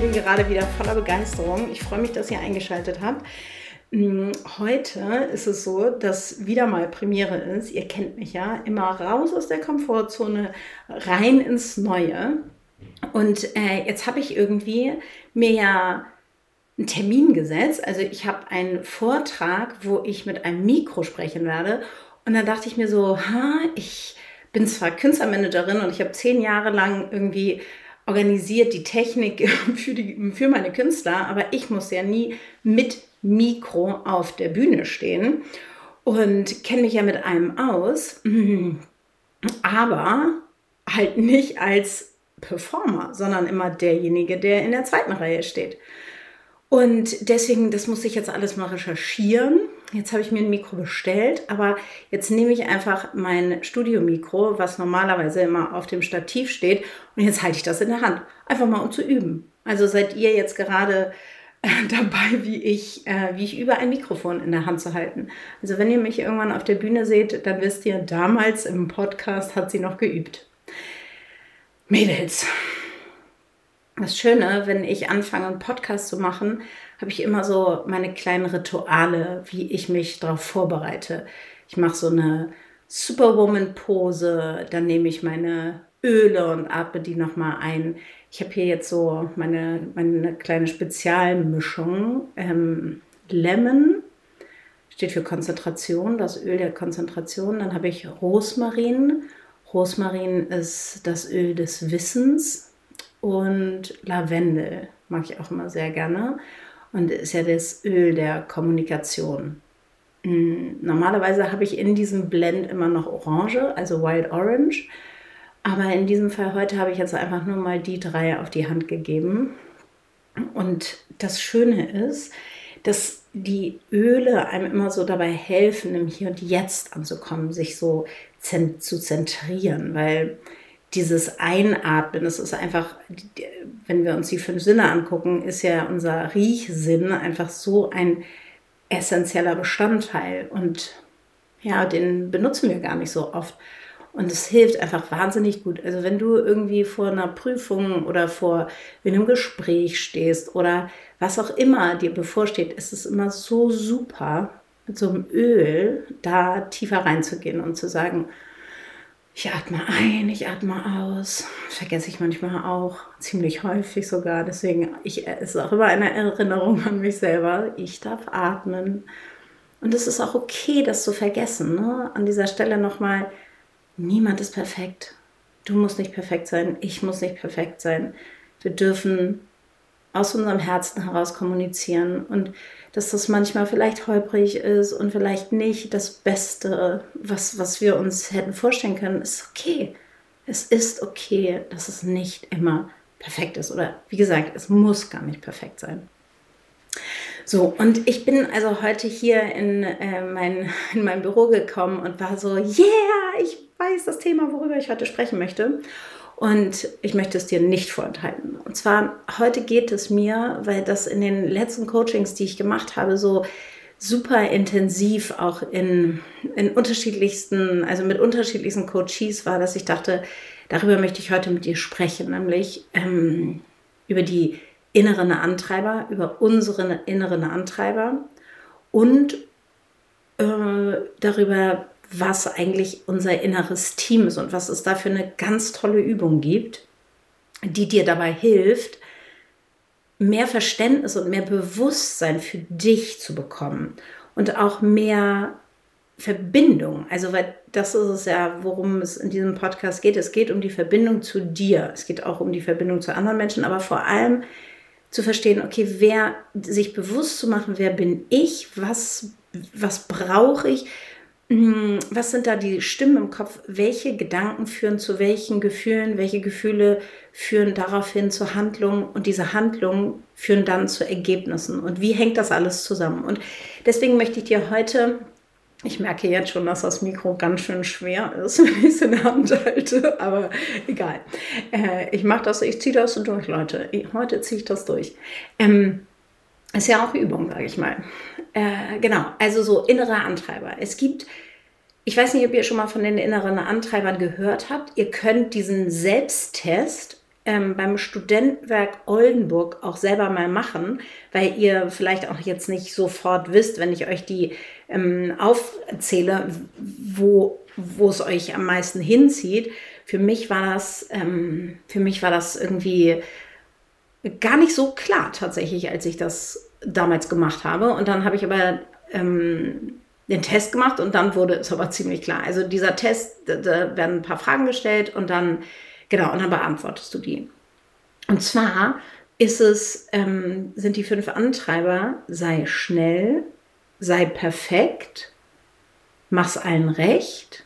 Bin gerade wieder voller Begeisterung. Ich freue mich, dass ihr eingeschaltet habt. Hm, heute ist es so, dass wieder mal Premiere ist. Ihr kennt mich ja. Immer raus aus der Komfortzone, rein ins Neue. Und äh, jetzt habe ich irgendwie mir ja einen Termin gesetzt. Also ich habe einen Vortrag, wo ich mit einem Mikro sprechen werde. Und dann dachte ich mir so, ha, ich bin zwar Künstlermanagerin und ich habe zehn Jahre lang irgendwie organisiert die Technik für, die, für meine Künstler, aber ich muss ja nie mit Mikro auf der Bühne stehen und kenne mich ja mit allem aus, aber halt nicht als Performer, sondern immer derjenige, der in der zweiten Reihe steht. Und deswegen, das muss ich jetzt alles mal recherchieren. Jetzt habe ich mir ein Mikro bestellt, aber jetzt nehme ich einfach mein Studiomikro, was normalerweise immer auf dem Stativ steht, und jetzt halte ich das in der Hand. Einfach mal um zu üben. Also seid ihr jetzt gerade äh, dabei, wie ich, äh, wie ich übe, ein Mikrofon in der Hand zu halten. Also wenn ihr mich irgendwann auf der Bühne seht, dann wisst ihr, damals im Podcast hat sie noch geübt. Mädels, das Schöne, wenn ich anfange, einen Podcast zu machen, habe ich immer so meine kleinen Rituale, wie ich mich darauf vorbereite. Ich mache so eine Superwoman-Pose, dann nehme ich meine Öle und atme die nochmal ein. Ich habe hier jetzt so meine, meine kleine Spezialmischung. Ähm, Lemon steht für Konzentration, das Öl der Konzentration. Dann habe ich Rosmarin. Rosmarin ist das Öl des Wissens und Lavendel mag ich auch immer sehr gerne und ist ja das Öl der Kommunikation. Hm, normalerweise habe ich in diesem Blend immer noch Orange, also Wild Orange, aber in diesem Fall heute habe ich jetzt einfach nur mal die drei auf die Hand gegeben. Und das Schöne ist, dass die Öle einem immer so dabei helfen, im Hier und Jetzt anzukommen, sich so zu zentrieren, weil dieses Einatmen, das ist einfach, wenn wir uns die fünf Sinne angucken, ist ja unser Riechsinn einfach so ein essentieller Bestandteil und ja, den benutzen wir gar nicht so oft. Und es hilft einfach wahnsinnig gut. Also wenn du irgendwie vor einer Prüfung oder vor einem Gespräch stehst oder was auch immer dir bevorsteht, ist es immer so super, mit so einem Öl da tiefer reinzugehen und zu sagen, ich atme ein, ich atme aus. Vergesse ich manchmal auch, ziemlich häufig sogar. Deswegen ich, es ist auch immer eine Erinnerung an mich selber. Ich darf atmen. Und es ist auch okay, das zu vergessen. Ne? An dieser Stelle nochmal, niemand ist perfekt. Du musst nicht perfekt sein, ich muss nicht perfekt sein. Wir dürfen aus unserem Herzen heraus kommunizieren und dass das manchmal vielleicht holprig ist und vielleicht nicht das Beste, was, was wir uns hätten vorstellen können, ist okay. Es ist okay, dass es nicht immer perfekt ist. Oder wie gesagt, es muss gar nicht perfekt sein. So, und ich bin also heute hier in, äh, mein, in mein Büro gekommen und war so, yeah, ich weiß das Thema, worüber ich heute sprechen möchte. Und ich möchte es dir nicht vorenthalten. Und zwar heute geht es mir, weil das in den letzten Coachings, die ich gemacht habe, so super intensiv auch in, in unterschiedlichsten, also mit unterschiedlichsten Coaches war, dass ich dachte, darüber möchte ich heute mit dir sprechen, nämlich ähm, über die inneren Antreiber, über unsere inneren Antreiber und äh, darüber, was eigentlich unser inneres Team ist und was es da für eine ganz tolle Übung gibt, die dir dabei hilft, mehr Verständnis und mehr Bewusstsein für dich zu bekommen und auch mehr Verbindung. Also, weil das ist es ja, worum es in diesem Podcast geht. Es geht um die Verbindung zu dir. Es geht auch um die Verbindung zu anderen Menschen, aber vor allem zu verstehen, okay, wer sich bewusst zu machen, wer bin ich, was, was brauche ich, was sind da die Stimmen im Kopf, welche Gedanken führen zu welchen Gefühlen, welche Gefühle führen daraufhin zu Handlungen und diese Handlungen führen dann zu Ergebnissen und wie hängt das alles zusammen? Und deswegen möchte ich dir heute ich merke jetzt schon, dass das Mikro ganz schön schwer ist, wenn ich es in der Hand halte, aber egal. Äh, ich mache das, ich ziehe das durch, Leute. Heute ziehe ich das durch. Ähm, ist ja auch Übung, sage ich mal. Äh, genau, also so innere Antreiber. Es gibt, ich weiß nicht, ob ihr schon mal von den inneren Antreibern gehört habt. Ihr könnt diesen Selbsttest ähm, beim Studentenwerk Oldenburg auch selber mal machen, weil ihr vielleicht auch jetzt nicht sofort wisst, wenn ich euch die ähm, aufzähle, wo, wo es euch am meisten hinzieht. Für mich war das, ähm, für mich war das irgendwie gar nicht so klar tatsächlich, als ich das damals gemacht habe. Und dann habe ich aber ähm, den Test gemacht und dann wurde es aber ziemlich klar. Also dieser Test, da, werden ein paar Fragen gestellt und dann Genau, und dann beantwortest du die. Und zwar ist es, ähm, sind die fünf Antreiber, sei schnell, sei perfekt, mach's allen recht,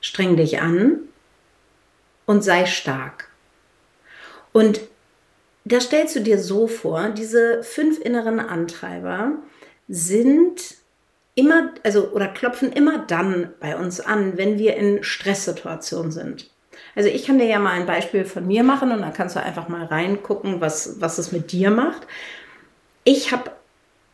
streng dich an und sei stark. Und das stellst du dir so vor, diese fünf inneren Antreiber sind immer, also oder klopfen immer dann bei uns an, wenn wir in Stresssituationen sind. Also ich kann dir ja mal ein Beispiel von mir machen und dann kannst du einfach mal reingucken, was, was es mit dir macht. Ich habe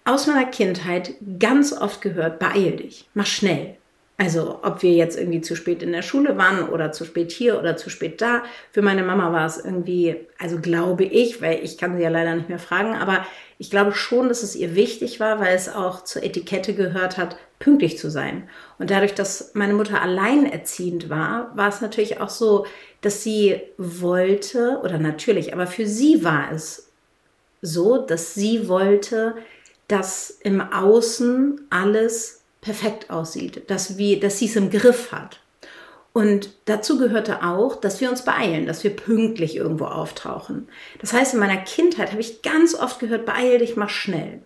aus meiner Kindheit ganz oft gehört, beeil dich, mach schnell. Also ob wir jetzt irgendwie zu spät in der Schule waren oder zu spät hier oder zu spät da. Für meine Mama war es irgendwie, also glaube ich, weil ich kann sie ja leider nicht mehr fragen, aber ich glaube schon, dass es ihr wichtig war, weil es auch zur Etikette gehört hat, pünktlich zu sein. Und dadurch, dass meine Mutter alleinerziehend war, war es natürlich auch so, dass sie wollte, oder natürlich, aber für sie war es so, dass sie wollte, dass im Außen alles perfekt aussieht, dass, wir, dass sie es im Griff hat. Und dazu gehörte auch, dass wir uns beeilen, dass wir pünktlich irgendwo auftauchen. Das heißt, in meiner Kindheit habe ich ganz oft gehört, beeil dich, mach schnell.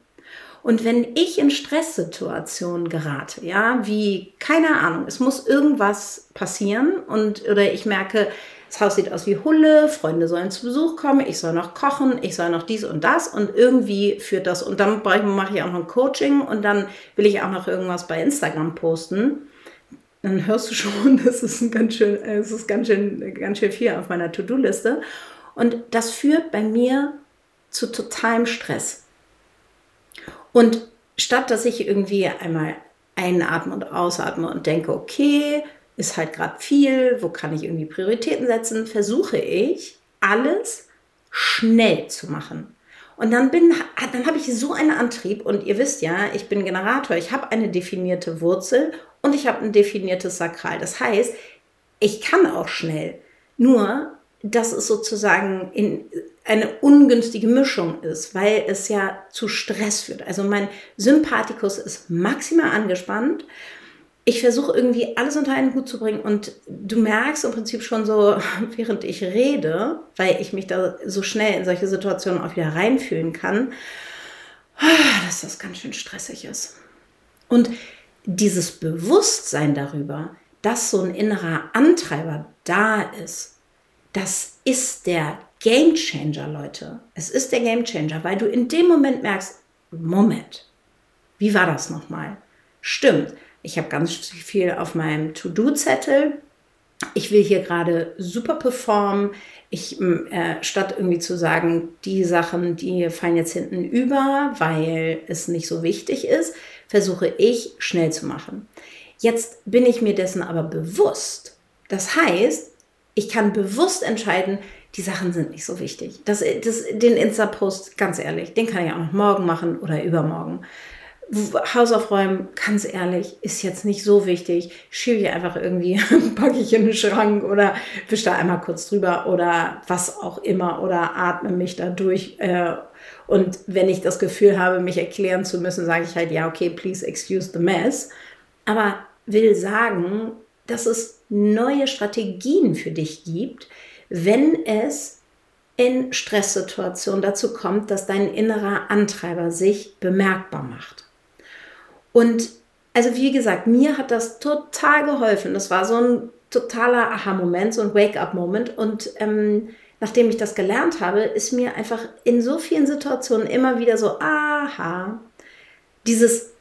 Und wenn ich in Stresssituationen gerate, ja, wie, keine Ahnung, es muss irgendwas passieren und, oder ich merke, das Haus sieht aus wie Hulle, Freunde sollen zu Besuch kommen, ich soll noch kochen, ich soll noch dies und das und irgendwie führt das und dann mache ich auch noch ein Coaching und dann will ich auch noch irgendwas bei Instagram posten. Dann hörst du schon, das ist ganz schön, es ist ganz schön, ganz schön viel auf meiner To-Do-Liste. Und das führt bei mir zu totalem Stress. Und statt dass ich irgendwie einmal einatme und ausatme und denke, okay, ist halt gerade viel, wo kann ich irgendwie Prioritäten setzen, versuche ich alles schnell zu machen. Und dann bin, dann habe ich so einen Antrieb und ihr wisst ja, ich bin Generator, ich habe eine definierte Wurzel und ich habe ein definiertes Sakral. Das heißt, ich kann auch schnell. Nur, dass es sozusagen in eine ungünstige Mischung ist, weil es ja zu Stress führt. Also mein Sympathikus ist maximal angespannt ich versuche irgendwie alles unter einen Hut zu bringen und du merkst im Prinzip schon so, während ich rede, weil ich mich da so schnell in solche Situationen auch wieder reinfühlen kann, dass das ganz schön stressig ist. Und dieses Bewusstsein darüber, dass so ein innerer Antreiber da ist, das ist der Game Changer, Leute. Es ist der Game Changer, weil du in dem Moment merkst, Moment, wie war das nochmal? Stimmt, ich habe ganz viel auf meinem To-Do-Zettel. Ich will hier gerade super performen. Ich, äh, statt irgendwie zu sagen, die Sachen, die fallen jetzt hinten über, weil es nicht so wichtig ist, versuche ich schnell zu machen. Jetzt bin ich mir dessen aber bewusst. Das heißt, ich kann bewusst entscheiden, die Sachen sind nicht so wichtig. Das, das, den Insta-Post, ganz ehrlich, den kann ich auch noch morgen machen oder übermorgen Haus aufräumen, ganz ehrlich, ist jetzt nicht so wichtig. Schiebe ich einfach irgendwie, packe ich in den Schrank oder wische da einmal kurz drüber oder was auch immer oder atme mich da durch. Äh, und wenn ich das Gefühl habe, mich erklären zu müssen, sage ich halt, ja, okay, please excuse the mess. Aber will sagen, dass es neue Strategien für dich gibt, wenn es in Stresssituationen dazu kommt, dass dein innerer Antreiber sich bemerkbar macht. Und also wie gesagt, mir hat das total geholfen. Das war so ein totaler Aha-Moment, so ein Wake-up-Moment. Und ähm, nachdem ich das gelernt habe, ist mir einfach in so vielen Situationen immer wieder so, aha, dieses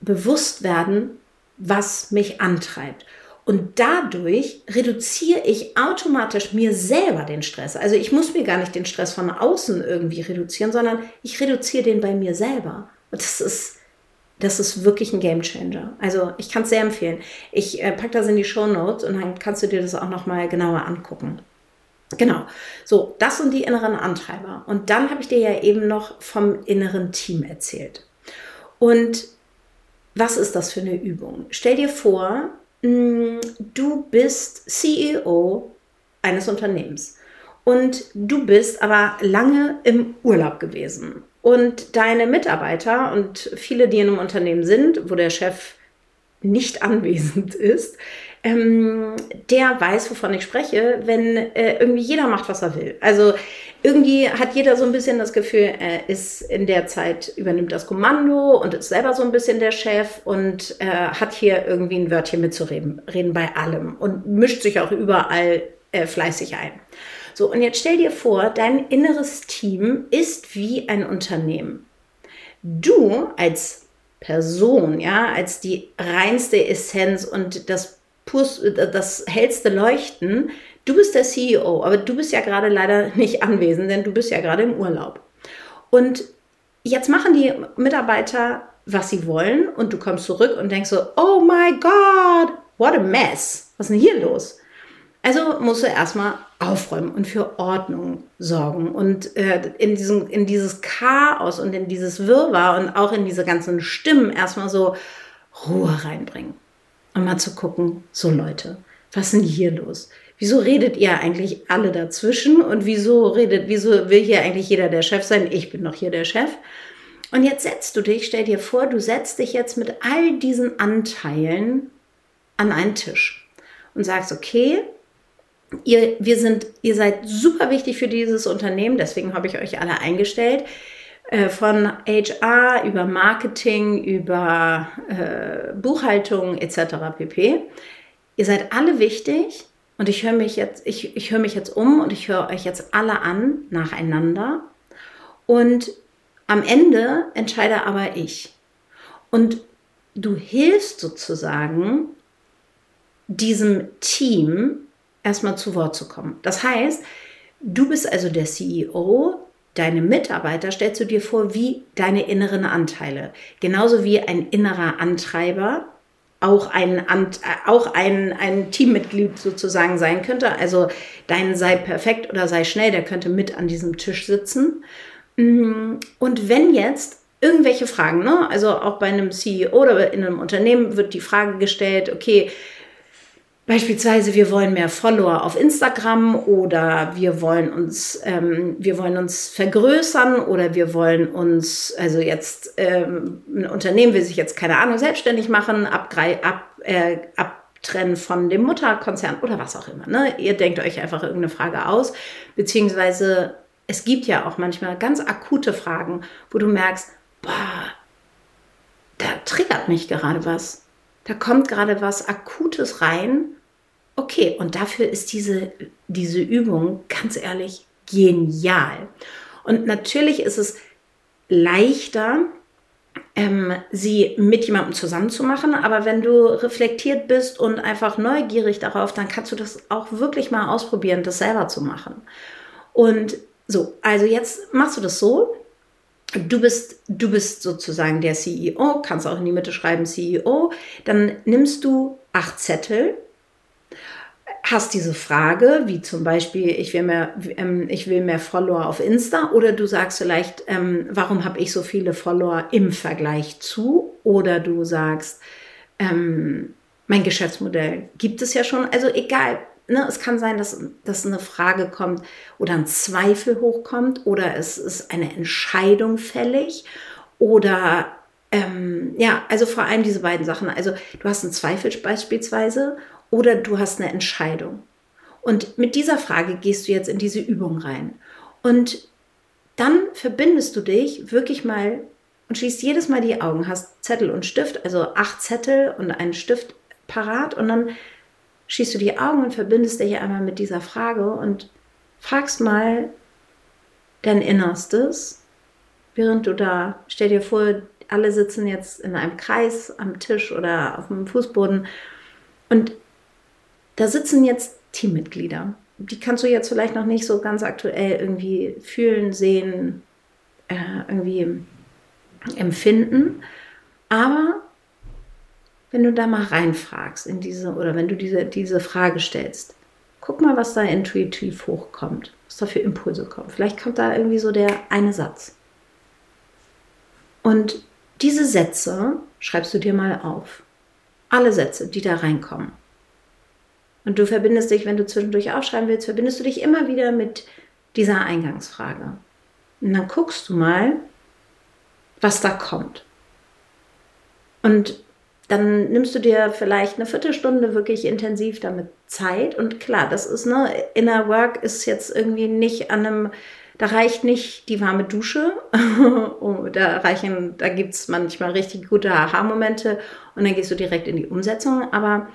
Bewusstwerden, was mich antreibt. Und dadurch reduziere ich automatisch mir selber den Stress. Also ich muss mir gar nicht den Stress von außen irgendwie reduzieren, sondern ich reduziere den bei mir selber. Und das ist, das ist wirklich ein Game Changer. Also ich kann es sehr empfehlen. Ich äh, packe das in die Show Notes und dann kannst du dir das auch nochmal genauer angucken. Genau. So, das sind die inneren Antreiber. Und dann habe ich dir ja eben noch vom inneren Team erzählt. Und was ist das für eine Übung? Stell dir vor, Mm, du bist CEO eines Unternehmens und du bist aber lange im Urlaub gewesen und deine Mitarbeiter und viele, die in einem Unternehmen sind, wo der Chef nicht anwesend ist, ähm, der weiß, wovon ich spreche, wenn äh, irgendwie jeder macht, was er will. Also irgendwie hat jeder so ein bisschen das Gefühl, er ist in der Zeit, übernimmt das Kommando und ist selber so ein bisschen der Chef und äh, hat hier irgendwie ein Wörtchen mitzureden reden bei allem und mischt sich auch überall äh, fleißig ein. So, und jetzt stell dir vor, dein inneres Team ist wie ein Unternehmen. Du als Person, ja, als die reinste Essenz und das, Pus, das hellste Leuchten, du bist der CEO, aber du bist ja gerade leider nicht anwesend, denn du bist ja gerade im Urlaub. Und jetzt machen die Mitarbeiter, was sie wollen, und du kommst zurück und denkst so, oh my God, what a mess. Was ist denn hier los? Also musst du erstmal aufräumen und für Ordnung sorgen und äh, in, diesem, in dieses Chaos und in dieses Wirrwarr und auch in diese ganzen Stimmen erstmal so Ruhe reinbringen. Und mal zu gucken, so Leute, was ist denn hier los? Wieso redet ihr eigentlich alle dazwischen und wieso redet, wieso will hier eigentlich jeder der Chef sein? Ich bin doch hier der Chef. Und jetzt setzt du dich, stell dir vor, du setzt dich jetzt mit all diesen Anteilen an einen Tisch und sagst, okay, Ihr, wir sind, ihr seid super wichtig für dieses Unternehmen, deswegen habe ich euch alle eingestellt. Äh, von HR über Marketing, über äh, Buchhaltung etc. pp. Ihr seid alle wichtig und ich höre mich ich, ich höre mich jetzt um und ich höre euch jetzt alle an nacheinander. Und am Ende entscheide aber ich. Und du hilfst sozusagen diesem Team erstmal zu Wort zu kommen. Das heißt, du bist also der CEO, deine Mitarbeiter stellst du dir vor wie deine inneren Anteile. Genauso wie ein innerer Antreiber auch ein, auch ein, ein Teammitglied sozusagen sein könnte. Also dein sei perfekt oder sei schnell, der könnte mit an diesem Tisch sitzen. Mm, und wenn jetzt irgendwelche Fragen, ne? also auch bei einem CEO oder in einem Unternehmen wird die Frage gestellt, okay, Beispielsweise, wir wollen mehr Follower auf Instagram oder wir wollen uns, ähm, wir wollen uns vergrößern oder wir wollen uns, also jetzt ähm, ein Unternehmen will sich jetzt keine Ahnung selbstständig machen, ab, ab, äh, abtrennen von dem Mutterkonzern oder was auch immer. Ne? Ihr denkt euch einfach irgendeine Frage aus, beziehungsweise es gibt ja auch manchmal ganz akute Fragen, wo du merkst, boah, da triggert mich gerade was. Da kommt gerade was Akutes rein Okay, und dafür ist diese, diese Übung ganz ehrlich genial. Und natürlich ist es leichter, ähm, sie mit jemandem zusammen zu machen, aber wenn du reflektiert bist und einfach neugierig darauf, dann kannst du das auch wirklich mal ausprobieren, das selber zu machen. Und so, also jetzt machst du das so. Du bist, du bist sozusagen der CEO, kannst auch in die Mitte schreiben CEO. Dann nimmst du acht Zettel hast diese Frage, wie zum Beispiel, ich will mehr, ähm, ich will mehr Follower auf Insta, oder du sagst vielleicht, ähm, warum habe ich so viele Follower im Vergleich zu, oder du sagst, ähm, mein Geschäftsmodell gibt es ja schon, also egal. Ne, es kann sein, dass, dass eine Frage kommt oder ein Zweifel hochkommt oder es ist eine Entscheidung fällig oder ähm, ja, also vor allem diese beiden Sachen. Also du hast einen Zweifel beispielsweise oder du hast eine Entscheidung. Und mit dieser Frage gehst du jetzt in diese Übung rein. Und dann verbindest du dich wirklich mal und schließt jedes Mal die Augen, hast Zettel und Stift, also acht Zettel und einen Stift parat und dann schließt du die Augen und verbindest dich einmal mit dieser Frage und fragst mal dein Innerstes, während du da, stell dir vor, alle sitzen jetzt in einem Kreis am Tisch oder auf dem Fußboden und da sitzen jetzt Teammitglieder. Die kannst du jetzt vielleicht noch nicht so ganz aktuell irgendwie fühlen, sehen, äh, irgendwie empfinden. Aber wenn du da mal reinfragst in diese, oder wenn du diese, diese Frage stellst, guck mal, was da intuitiv hochkommt, was da für Impulse kommen. Vielleicht kommt da irgendwie so der eine Satz. Und diese Sätze schreibst du dir mal auf. Alle Sätze, die da reinkommen. Und du verbindest dich, wenn du zwischendurch aufschreiben willst, verbindest du dich immer wieder mit dieser Eingangsfrage. Und dann guckst du mal, was da kommt. Und dann nimmst du dir vielleicht eine Viertelstunde wirklich intensiv damit Zeit. Und klar, das ist, ne, Inner Work ist jetzt irgendwie nicht an einem, da reicht nicht die warme Dusche. oh, da reichen, da gibt es manchmal richtig gute Aha-Momente und dann gehst du direkt in die Umsetzung. Aber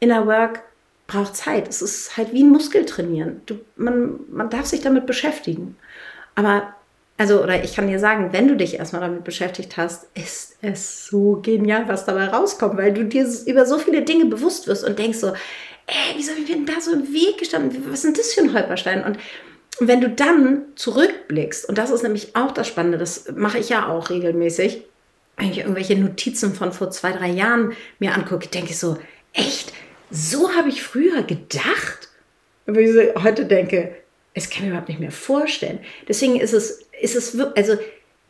Inner Work braucht Zeit. Es ist halt wie ein Muskeltrainieren. Du, man, man darf sich damit beschäftigen. Aber, also, oder ich kann dir sagen, wenn du dich erstmal damit beschäftigt hast, ist es so genial, was dabei rauskommt, weil du dir über so viele Dinge bewusst wirst und denkst so, ey, wieso bin ich denn da so im Weg gestanden? Was ist denn das für ein Holperstein? Und wenn du dann zurückblickst, und das ist nämlich auch das Spannende, das mache ich ja auch regelmäßig, wenn ich irgendwelche Notizen von vor zwei, drei Jahren mir angucke, denke ich so, echt, so habe ich früher gedacht. Wo ich heute denke, es kann mir überhaupt nicht mehr vorstellen. Deswegen ist es, ist es also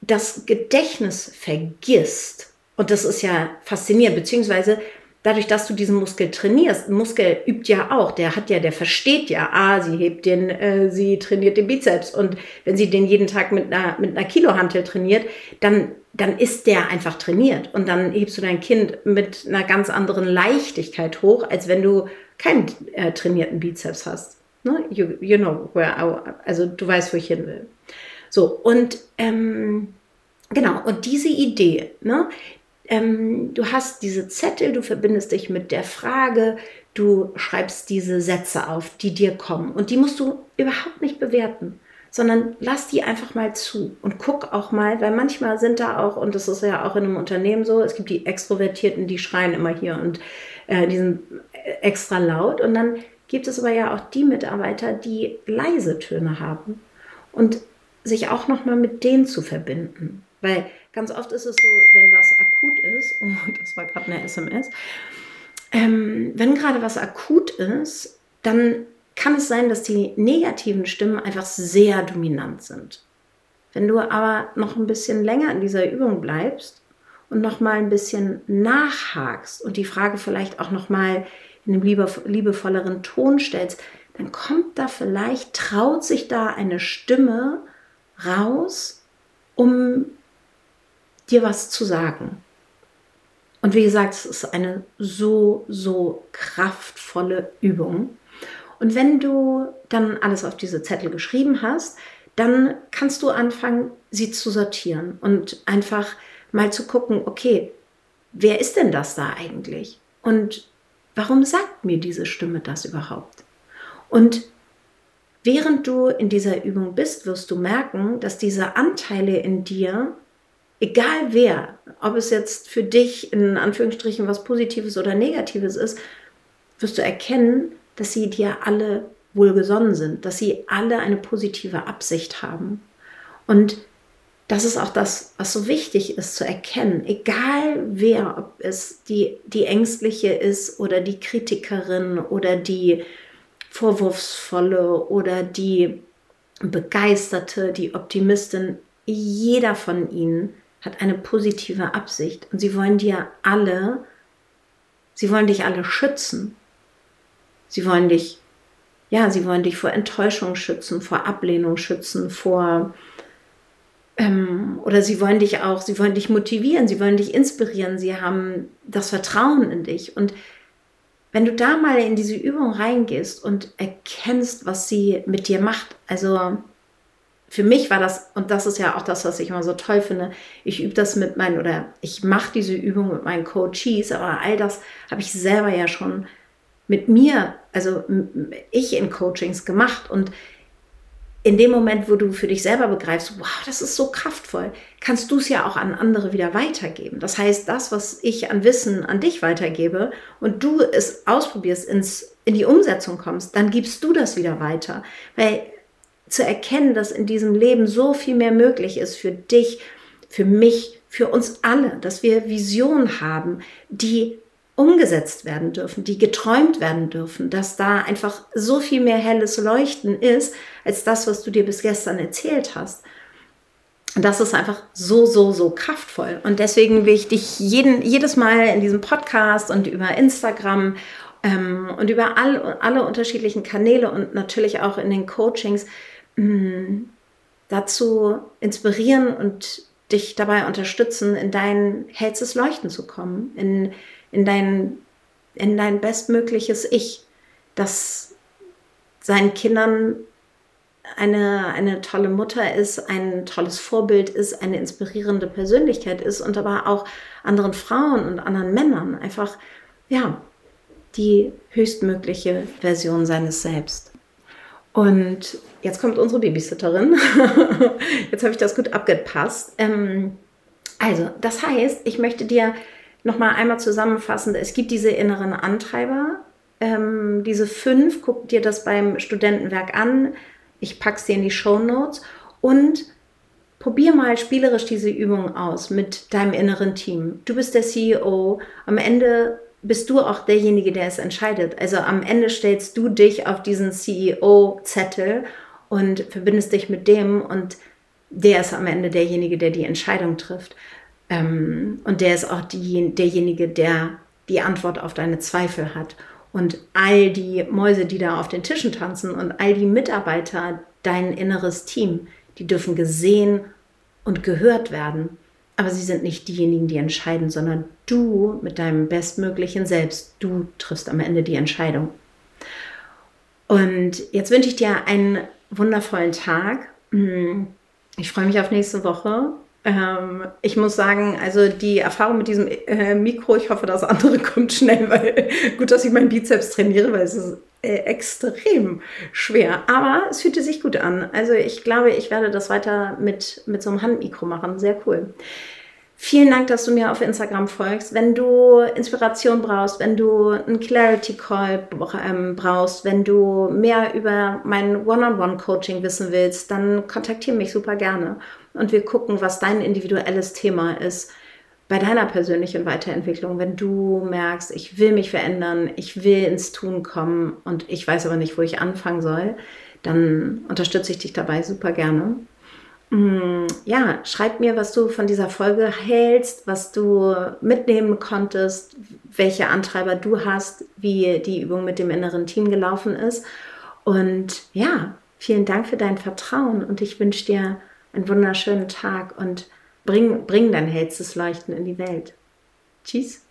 das Gedächtnis vergisst. Und das ist ja faszinierend, beziehungsweise dadurch, dass du diesen Muskel trainierst, ein Muskel übt ja auch, der hat ja, der versteht ja, ah, sie hebt den, äh, sie trainiert den Bizeps und wenn sie den jeden Tag mit einer, mit einer Kilohantel trainiert, dann, dann ist der einfach trainiert und dann hebst du dein Kind mit einer ganz anderen Leichtigkeit hoch, als wenn du keinen äh, trainierten Bizeps hast. Ne? You, you know where I, also du weißt, wo ich hin will. So, und ähm, genau, und diese Idee, ne, ähm, du hast diese Zettel, du verbindest dich mit der Frage, du schreibst diese Sätze auf, die dir kommen. Und die musst du überhaupt nicht bewerten, sondern lass die einfach mal zu und guck auch mal, weil manchmal sind da auch, und das ist ja auch in einem Unternehmen so, es gibt die Extrovertierten, die schreien immer hier und äh, die sind extra laut. Und dann gibt es aber ja auch die Mitarbeiter, die leise Töne haben. Und sich auch nochmal mit denen zu verbinden. Weil ganz oft ist es so, wenn was akut ist, oh, das war gerade eine SMS, ähm, wenn gerade was akut ist, dann kann es sein, dass die negativen Stimmen einfach sehr dominant sind. Wenn du aber noch ein bisschen länger in dieser Übung bleibst und noch mal ein bisschen nachhakst und die Frage vielleicht auch noch mal in einem liebevolleren Ton stellst, dann kommt da vielleicht, traut sich da eine Stimme raus, um dir was zu sagen. Und wie gesagt, es ist eine so, so kraftvolle Übung. Und wenn du dann alles auf diese Zettel geschrieben hast, dann kannst du anfangen, sie zu sortieren und einfach mal zu gucken, okay, wer ist denn das da eigentlich? Und warum sagt mir diese Stimme das überhaupt? Und während du in dieser Übung bist, wirst du merken, dass diese Anteile in dir egal wer, ob es jetzt für dich in Anführungsstrichen was Positives oder Negatives ist, wirst du erkennen, dass sie dir alle wohlgesonnen sind, dass sie alle eine positive Absicht haben. Und das ist auch das, was so wichtig ist zu erkennen, egal wer, ob es die, die Ängstliche ist oder die Kritikerin oder die Vorwurfsvolle oder die Begeisterte, die Optimistin, jeder von ihnen hat eine positive Absicht und sie wollen dir alle, sie wollen dich alle schützen. Sie wollen dich, ja, sie wollen dich vor Enttäuschung schützen, vor Ablehnung schützen, vor ähm, oder sie wollen dich auch, sie wollen dich motivieren, sie wollen dich inspirieren, sie haben das Vertrauen in dich. Und wenn du da mal in diese Übung reingehst und erkennst, was sie mit dir macht, also für mich war das, und das ist ja auch das, was ich immer so toll finde, ich übe das mit meinen, oder ich mache diese Übung mit meinen Coaches, aber all das habe ich selber ja schon mit mir, also ich in Coachings gemacht. Und in dem Moment, wo du für dich selber begreifst, wow, das ist so kraftvoll, kannst du es ja auch an andere wieder weitergeben. Das heißt, das, was ich an Wissen an dich weitergebe und du es ausprobierst, ins, in die Umsetzung kommst, dann gibst du das wieder weiter. Weil zu erkennen, dass in diesem Leben so viel mehr möglich ist für dich, für mich, für uns alle, dass wir Visionen haben, die umgesetzt werden dürfen, die geträumt werden dürfen, dass da einfach so viel mehr helles Leuchten ist, als das, was du dir bis gestern erzählt hast. Und das ist einfach so, so, so kraftvoll. Und deswegen will ich dich jeden, jedes Mal in diesem Podcast und über Instagram ähm, und über all, alle unterschiedlichen Kanäle und natürlich auch in den Coachings Mm, dazu inspirieren und dich dabei unterstützen, in dein hellstes Leuchten zu kommen, in, in, dein, in dein bestmögliches Ich, das seinen Kindern eine, eine tolle Mutter ist, ein tolles Vorbild ist, eine inspirierende Persönlichkeit ist und aber auch anderen Frauen und anderen Männern einfach, ja, die höchstmögliche Version seines Selbst. Und jetzt kommt unsere Babysitterin. jetzt habe ich das gut abgepasst. Ähm, also, das heißt, ich möchte dir noch mal einmal zusammenfassen, es gibt diese inneren Antreiber, ähm, diese fünf, guck dir das beim Studentenwerk an. Ich packe sie in die Show Notes und probier mal spielerisch diese Übung aus mit deinem inneren Team. Du bist der CEO. Am Ende bist du auch derjenige, der es entscheidet. Also am Ende stellst du dich auf diesen CEO-Zettel und verbindest dich mit dem und der ist am Ende derjenige, der die Entscheidung trifft. Ähm, und der ist auch die, derjenige, der die Antwort auf deine Zweifel hat. Und all die Mäuse, die da auf den Tischen tanzen und all die Mitarbeiter, dein inneres Team, die dürfen gesehen und gehört werden aber sie sind nicht diejenigen, die entscheiden, sondern du mit deinem bestmöglichen Selbst, du triffst am Ende die Entscheidung. Und jetzt wünsche ich dir einen wundervollen Tag. Hm, ich freue mich auf nächste Woche. Ähm, ich muss sagen, also die Erfahrung mit diesem äh, Mikro, ich hoffe, das andere kommt schnell, weil gut, dass ich meinen Bizeps trainiere, weil es ist äh, extrem schwer. Aber es fühlte sich gut an. Also ich glaube, ich werde das weiter mit, mit so einem Handmikro machen. Sehr cool. Vielen Dank, dass du mir auf Instagram folgst. Wenn du Inspiration brauchst, wenn du einen Clarity Call ähm, brauchst, wenn du mehr über mein One-on-One-Coaching wissen willst, dann kontaktiere mich super gerne und wir gucken, was dein individuelles Thema ist bei deiner persönlichen Weiterentwicklung, wenn du merkst, ich will mich verändern, ich will ins Tun kommen und ich weiß aber nicht, wo ich anfangen soll, dann unterstütze ich dich dabei super gerne. Mm, ja, schreib mir, was du von dieser Folge hältst, was du mitnehmen konntest, welche Antreiber du hast, wie die Übung mit dem inneren Team gelaufen ist. Und ja, vielen Dank für dein Vertrauen und ich wünsche dir einen wunderschönen Tag und Bring, bring dein hellstes Leuchten in die Welt. Tschüss.